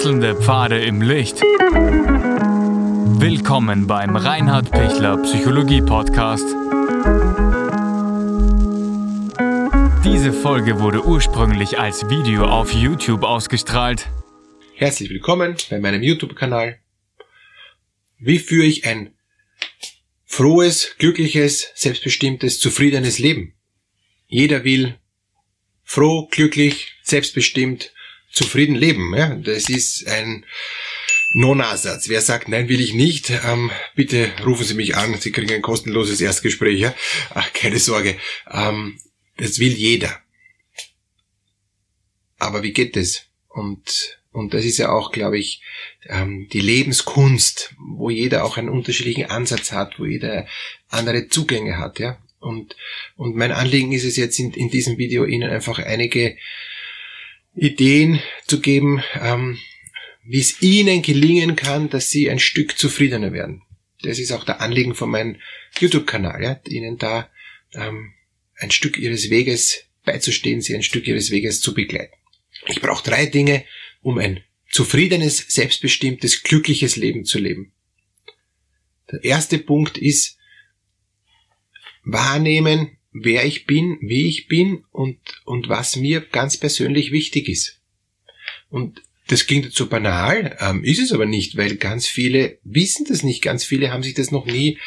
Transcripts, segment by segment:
Wechselnde Pfade im Licht. Willkommen beim Reinhard Pichler Psychologie Podcast. Diese Folge wurde ursprünglich als Video auf YouTube ausgestrahlt. Herzlich willkommen bei meinem YouTube-Kanal. Wie führe ich ein frohes, glückliches, selbstbestimmtes, zufriedenes Leben? Jeder will froh, glücklich, selbstbestimmt, zufrieden leben. Ja? Das ist ein Non-Ersatz. Wer sagt, nein, will ich nicht, ähm, bitte rufen Sie mich an. Sie kriegen ein kostenloses Erstgespräch. Ja? Ach, keine Sorge. Ähm, das will jeder. Aber wie geht das? Und, und das ist ja auch, glaube ich, ähm, die Lebenskunst, wo jeder auch einen unterschiedlichen Ansatz hat, wo jeder andere Zugänge hat. Ja? Und, und mein Anliegen ist es jetzt in, in diesem Video Ihnen einfach einige Ideen zu geben, ähm, wie es Ihnen gelingen kann, dass Sie ein Stück zufriedener werden. Das ist auch der Anliegen von meinem YouTube-Kanal, ja, Ihnen da ähm, ein Stück Ihres Weges beizustehen, Sie ein Stück Ihres Weges zu begleiten. Ich brauche drei Dinge, um ein zufriedenes, selbstbestimmtes, glückliches Leben zu leben. Der erste Punkt ist, wahrnehmen, wer ich bin, wie ich bin und, und was mir ganz persönlich wichtig ist. Und das klingt jetzt so banal, ähm, ist es aber nicht, weil ganz viele wissen das nicht, ganz viele haben sich das noch nie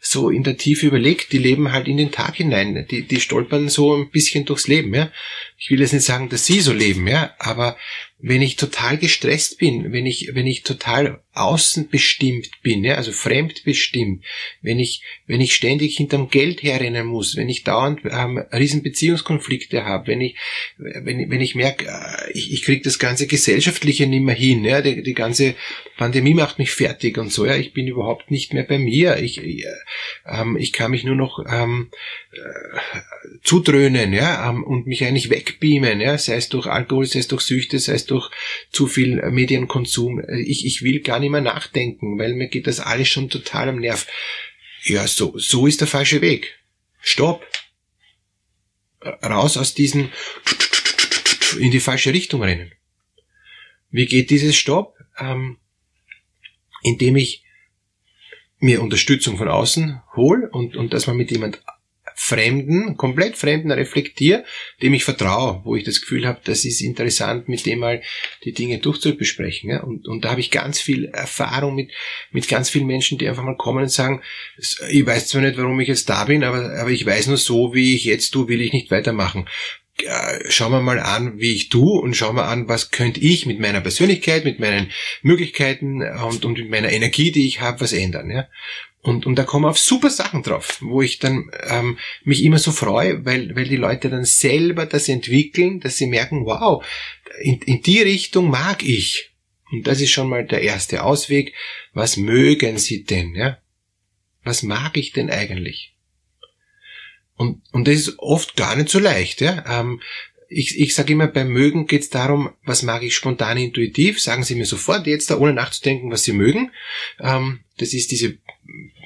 so in der Tiefe überlegt, die leben halt in den Tag hinein, die, die stolpern so ein bisschen durchs Leben, ja. Ich will jetzt nicht sagen, dass sie so leben, ja, aber wenn ich total gestresst bin, wenn ich, wenn ich total außenbestimmt bin, ja, also fremdbestimmt, wenn ich, wenn ich ständig hinterm Geld herrennen muss, wenn ich dauernd ähm, riesen Beziehungskonflikte habe, wenn ich, wenn, wenn ich merke, äh, ich, ich kriege das ganze Gesellschaftliche nicht mehr hin, ja, die, die ganze Pandemie macht mich fertig und so, ja, ich bin überhaupt nicht mehr bei mir, ich, äh, ähm, ich kann mich nur noch ähm, äh, zudröhnen, ja, ähm, und mich eigentlich wegbeamen, ja, sei es durch Alkohol, sei es durch Süchte, sei es durch zu viel Medienkonsum. Ich, ich will gar nicht mehr nachdenken, weil mir geht das alles schon total am Nerv. Ja, so, so ist der falsche Weg. Stopp. Raus aus diesen in die falsche Richtung rennen. Wie geht dieses Stopp? Ähm, indem ich mir Unterstützung von außen hole und, und dass man mit jemand Fremden, komplett Fremden reflektiere, dem ich vertraue, wo ich das Gefühl habe, das ist interessant, mit dem mal die Dinge durchzubesprechen. Ja? Und, und da habe ich ganz viel Erfahrung mit, mit ganz vielen Menschen, die einfach mal kommen und sagen, ich weiß zwar nicht, warum ich jetzt da bin, aber, aber ich weiß nur so, wie ich jetzt tue, will ich nicht weitermachen schauen wir mal an, wie ich tue und schauen wir an, was könnte ich mit meiner Persönlichkeit, mit meinen Möglichkeiten und, und mit meiner Energie, die ich habe, was ändern. Ja? Und, und da kommen auf super Sachen drauf, wo ich dann ähm, mich immer so freue, weil, weil die Leute dann selber das entwickeln, dass sie merken, wow, in, in die Richtung mag ich. Und das ist schon mal der erste Ausweg. Was mögen sie denn? Ja? Was mag ich denn eigentlich? Und, und das ist oft gar nicht so leicht. Ja? Ähm, ich, ich sage immer, beim Mögen geht es darum, was mag ich spontan intuitiv. Sagen Sie mir sofort jetzt da, ohne nachzudenken, was Sie mögen. Ähm, das ist diese,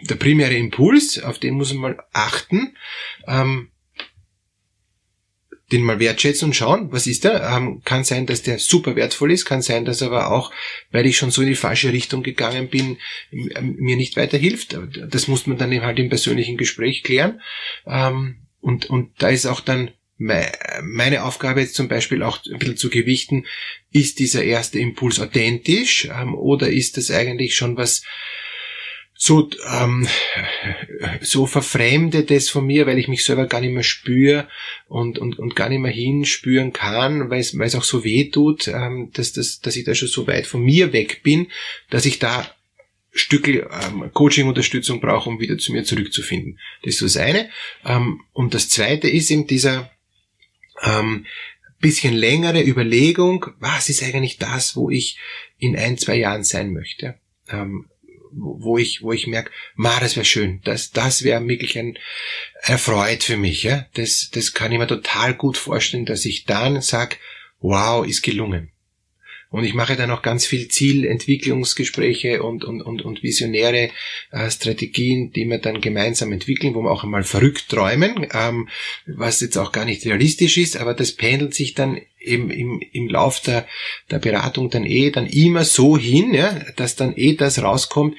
der primäre Impuls, auf den muss man mal achten. Ähm, den mal wertschätzen und schauen, was ist der? Ähm, kann sein, dass der super wertvoll ist, kann sein, dass aber auch, weil ich schon so in die falsche Richtung gegangen bin, mir nicht weiterhilft. Das muss man dann eben halt im persönlichen Gespräch klären. Ähm, und, und da ist auch dann meine Aufgabe jetzt zum Beispiel auch ein bisschen zu gewichten, ist dieser erste Impuls authentisch ähm, oder ist das eigentlich schon was so, ähm, so verfremdetes von mir, weil ich mich selber gar nicht mehr spüre und, und, und gar nicht mehr hinspüren kann, weil es, weil es auch so weh tut, ähm, dass, dass, dass ich da schon so weit von mir weg bin, dass ich da Stückel ähm, Coaching-Unterstützung brauche, um wieder zu mir zurückzufinden. Das ist das eine. Ähm, und das zweite ist eben dieser ähm, bisschen längere Überlegung, was ist eigentlich das, wo ich in ein, zwei Jahren sein möchte. Ähm, wo ich, wo ich merke, ma, das wäre schön, das, das wäre wirklich ein erfreut für mich, ja. Das, das kann ich mir total gut vorstellen, dass ich dann sag, wow, ist gelungen. Und ich mache dann auch ganz viel Zielentwicklungsgespräche und, und, und, und visionäre äh, Strategien, die wir dann gemeinsam entwickeln, wo wir auch einmal verrückt träumen, ähm, was jetzt auch gar nicht realistisch ist, aber das pendelt sich dann eben im, im Lauf der, der Beratung dann eh dann immer so hin, ja, dass dann eh das rauskommt,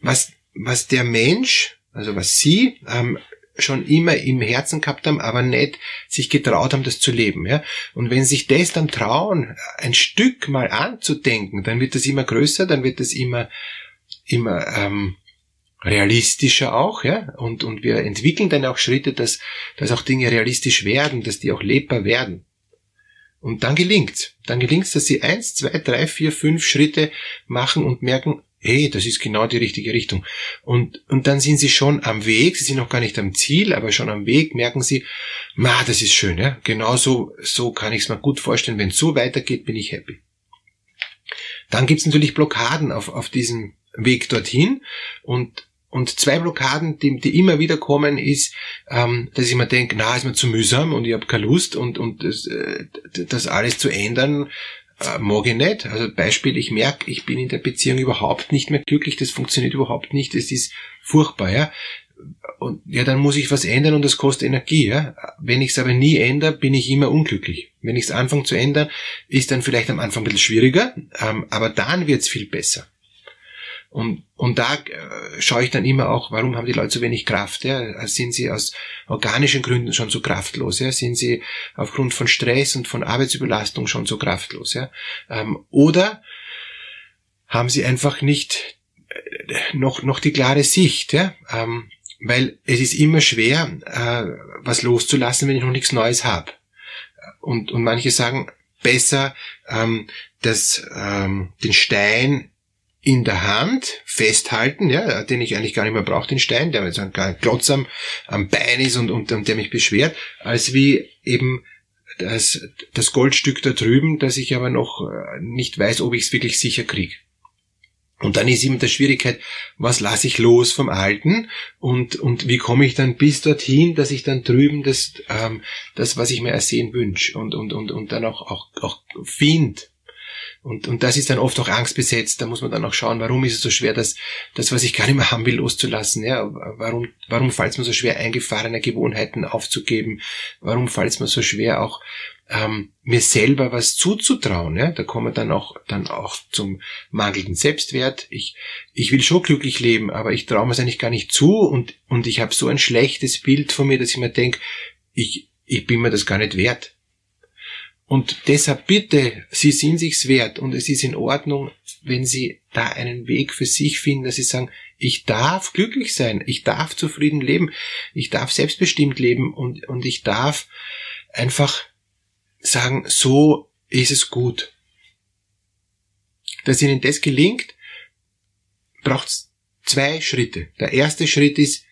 was, was der Mensch, also was Sie ähm, schon immer im Herzen gehabt haben, aber nicht sich getraut haben, das zu leben. Ja? Und wenn sich das dann trauen, ein Stück mal anzudenken, dann wird das immer größer, dann wird das immer, immer ähm, realistischer auch, ja. Und, und wir entwickeln dann auch Schritte, dass, dass auch Dinge realistisch werden, dass die auch lebbar werden. Und dann gelingt's. Dann gelingt's, dass sie eins, zwei, drei, vier, fünf Schritte machen und merken, hey, das ist genau die richtige Richtung. Und, und dann sind sie schon am Weg, sie sind noch gar nicht am Ziel, aber schon am Weg merken sie, ma, das ist schön, ja. Genau so, so kann ich es mir gut vorstellen. Wenn es so weitergeht, bin ich happy. Dann gibt's natürlich Blockaden auf, auf diesem Weg dorthin und und zwei Blockaden, die, die immer wieder kommen, ist, ähm, dass ich mir denke, na, ist mir zu mühsam und ich habe keine Lust und, und das, äh, das alles zu ändern, äh, mag ich nicht. Also Beispiel, ich merke, ich bin in der Beziehung überhaupt nicht mehr glücklich, das funktioniert überhaupt nicht, es ist furchtbar, ja. Und ja, dann muss ich was ändern und das kostet Energie. Ja? Wenn ich es aber nie ändere, bin ich immer unglücklich. Wenn ich es anfange zu ändern, ist dann vielleicht am Anfang ein bisschen schwieriger, ähm, aber dann wird es viel besser. Und, und da äh, schaue ich dann immer auch, warum haben die Leute so wenig Kraft? Ja? Sind sie aus organischen Gründen schon so kraftlos? Ja? Sind sie aufgrund von Stress und von Arbeitsüberlastung schon so kraftlos? Ja? Ähm, oder haben sie einfach nicht äh, noch, noch die klare Sicht? Ja? Ähm, weil es ist immer schwer, äh, was loszulassen, wenn ich noch nichts Neues habe. Und, und manche sagen, besser ähm, das, ähm, den Stein in der Hand festhalten, ja, den ich eigentlich gar nicht mehr brauche, den Stein, der mir so ein Klotz am, am Bein ist und, und, und der mich beschwert, als wie eben das, das Goldstück da drüben, das ich aber noch äh, nicht weiß, ob ich es wirklich sicher kriege. Und dann ist eben der Schwierigkeit, was lasse ich los vom Alten und, und wie komme ich dann bis dorthin, dass ich dann drüben das, ähm, das was ich mir ersehen wünsche und, und, und, und dann auch, auch, auch finde. Und, und das ist dann oft auch angstbesetzt. Da muss man dann auch schauen, warum ist es so schwer, das, das, was ich gar nicht mehr haben will, loszulassen. Ja, warum, warum fällt es mir so schwer, eingefahrene Gewohnheiten aufzugeben? Warum fällt es mir so schwer, auch ähm, mir selber was zuzutrauen? Ja, da kommen wir dann auch, dann auch zum mangelnden Selbstwert. Ich, ich will schon glücklich leben, aber ich traue mir es eigentlich gar nicht zu und, und ich habe so ein schlechtes Bild von mir, dass ich mir denke, ich, ich bin mir das gar nicht wert. Und deshalb bitte, Sie sind sich's wert und es ist in Ordnung, wenn Sie da einen Weg für sich finden, dass Sie sagen, ich darf glücklich sein, ich darf zufrieden leben, ich darf selbstbestimmt leben und, und ich darf einfach sagen, so ist es gut. Dass Ihnen das gelingt, braucht es zwei Schritte. Der erste Schritt ist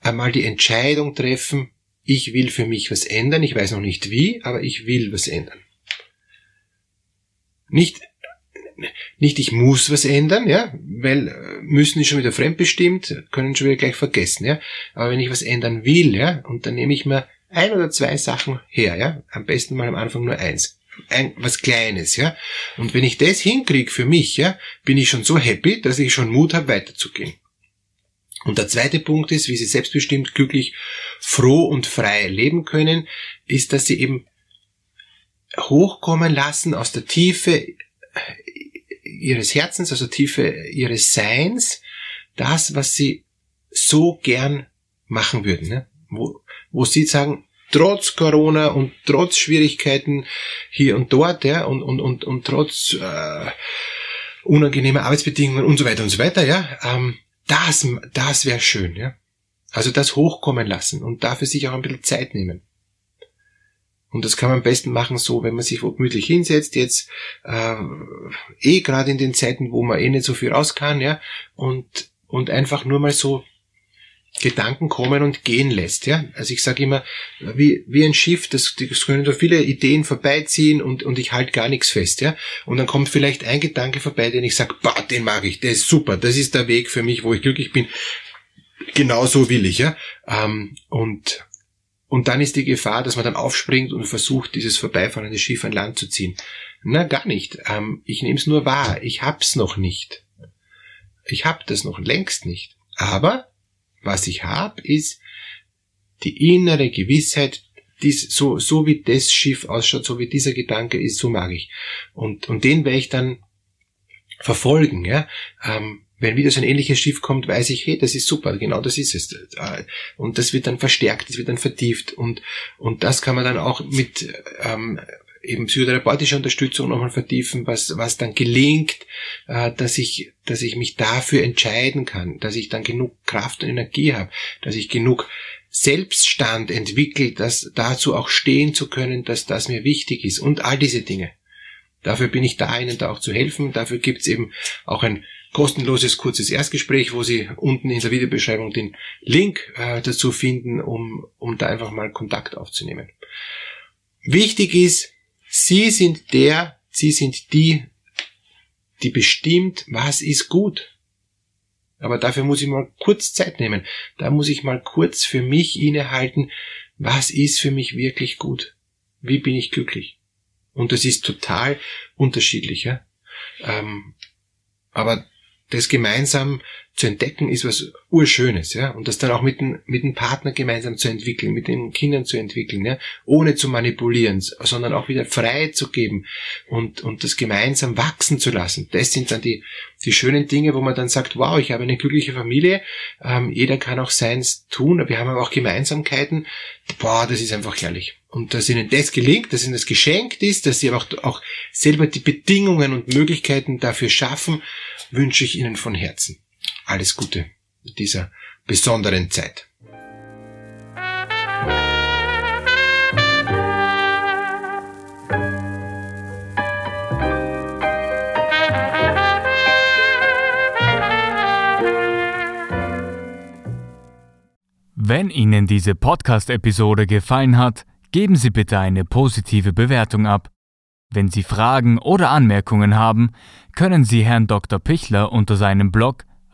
einmal die Entscheidung treffen, ich will für mich was ändern, ich weiß noch nicht wie, aber ich will was ändern. Nicht, nicht ich muss was ändern, ja, weil äh, müssen ist schon wieder fremdbestimmt, können schon wieder gleich vergessen, ja. Aber wenn ich was ändern will, ja, und dann nehme ich mir ein oder zwei Sachen her, ja, am besten mal am Anfang nur eins. Ein, was Kleines, ja. Und wenn ich das hinkriege für mich, ja, bin ich schon so happy, dass ich schon Mut habe, weiterzugehen. Und der zweite Punkt ist, wie sie selbstbestimmt, glücklich, froh und frei leben können, ist, dass sie eben hochkommen lassen aus der Tiefe ihres Herzens, aus der Tiefe ihres Seins, das, was sie so gern machen würden. Ne? Wo, wo sie sagen, trotz Corona und trotz Schwierigkeiten hier und dort, ja, und, und, und, und trotz äh, unangenehmer Arbeitsbedingungen und so weiter und so weiter, ja, ähm, das, das wäre schön, ja. Also das hochkommen lassen und dafür sich auch ein bisschen Zeit nehmen. Und das kann man am besten machen so, wenn man sich gemütlich hinsetzt, jetzt äh, eh gerade in den Zeiten, wo man eh nicht so viel raus kann, ja, und, und einfach nur mal so Gedanken kommen und gehen lässt. Ja? Also ich sage immer, wie, wie ein Schiff, das, das können da viele Ideen vorbeiziehen und, und ich halte gar nichts fest. Ja? Und dann kommt vielleicht ein Gedanke vorbei, den ich sage, bah, den mag ich, der ist super, das ist der Weg für mich, wo ich glücklich bin. Genau so will ich. Ja? Ähm, und, und dann ist die Gefahr, dass man dann aufspringt und versucht, dieses vorbeifahrende Schiff an Land zu ziehen. Na, gar nicht. Ähm, ich nehme es nur wahr. Ich hab's noch nicht. Ich hab das noch längst nicht. Aber was ich habe, ist die innere Gewissheit, dies, so, so wie das Schiff ausschaut, so wie dieser Gedanke ist, so mag ich. Und, und den werde ich dann verfolgen, ja. Ähm, wenn wieder so ein ähnliches Schiff kommt, weiß ich, hey, das ist super, genau das ist es. Und das wird dann verstärkt, das wird dann vertieft und, und das kann man dann auch mit ähm, eben psychotherapeutischer Unterstützung nochmal vertiefen, was, was dann gelingt, äh, dass ich, dass ich mich dafür entscheiden kann, dass ich dann genug Kraft und Energie habe, dass ich genug Selbststand entwickelt, dass dazu auch stehen zu können, dass das mir wichtig ist und all diese Dinge. Dafür bin ich da, Ihnen da auch zu helfen. Dafür gibt's eben auch ein kostenloses kurzes Erstgespräch, wo Sie unten in der Videobeschreibung den Link äh, dazu finden, um, um da einfach mal Kontakt aufzunehmen. Wichtig ist, Sie sind der, Sie sind die, die bestimmt, was ist gut. Aber dafür muss ich mal kurz Zeit nehmen. Da muss ich mal kurz für mich innehalten, was ist für mich wirklich gut? Wie bin ich glücklich? Und das ist total unterschiedlich. Ja? Ähm, aber das gemeinsam zu entdecken ist was urschönes, ja, und das dann auch mit dem, mit dem Partner gemeinsam zu entwickeln, mit den Kindern zu entwickeln, ja, ohne zu manipulieren, sondern auch wieder frei zu geben und, und das gemeinsam wachsen zu lassen. Das sind dann die, die schönen Dinge, wo man dann sagt, wow, ich habe eine glückliche Familie, ähm, jeder kann auch seins tun, aber wir haben aber auch Gemeinsamkeiten, boah, das ist einfach herrlich. Und dass ihnen das gelingt, dass ihnen das geschenkt ist, dass sie aber auch, auch selber die Bedingungen und Möglichkeiten dafür schaffen, wünsche ich ihnen von Herzen. Alles Gute in dieser besonderen Zeit. Wenn Ihnen diese Podcast-Episode gefallen hat, geben Sie bitte eine positive Bewertung ab. Wenn Sie Fragen oder Anmerkungen haben, können Sie Herrn Dr. Pichler unter seinem Blog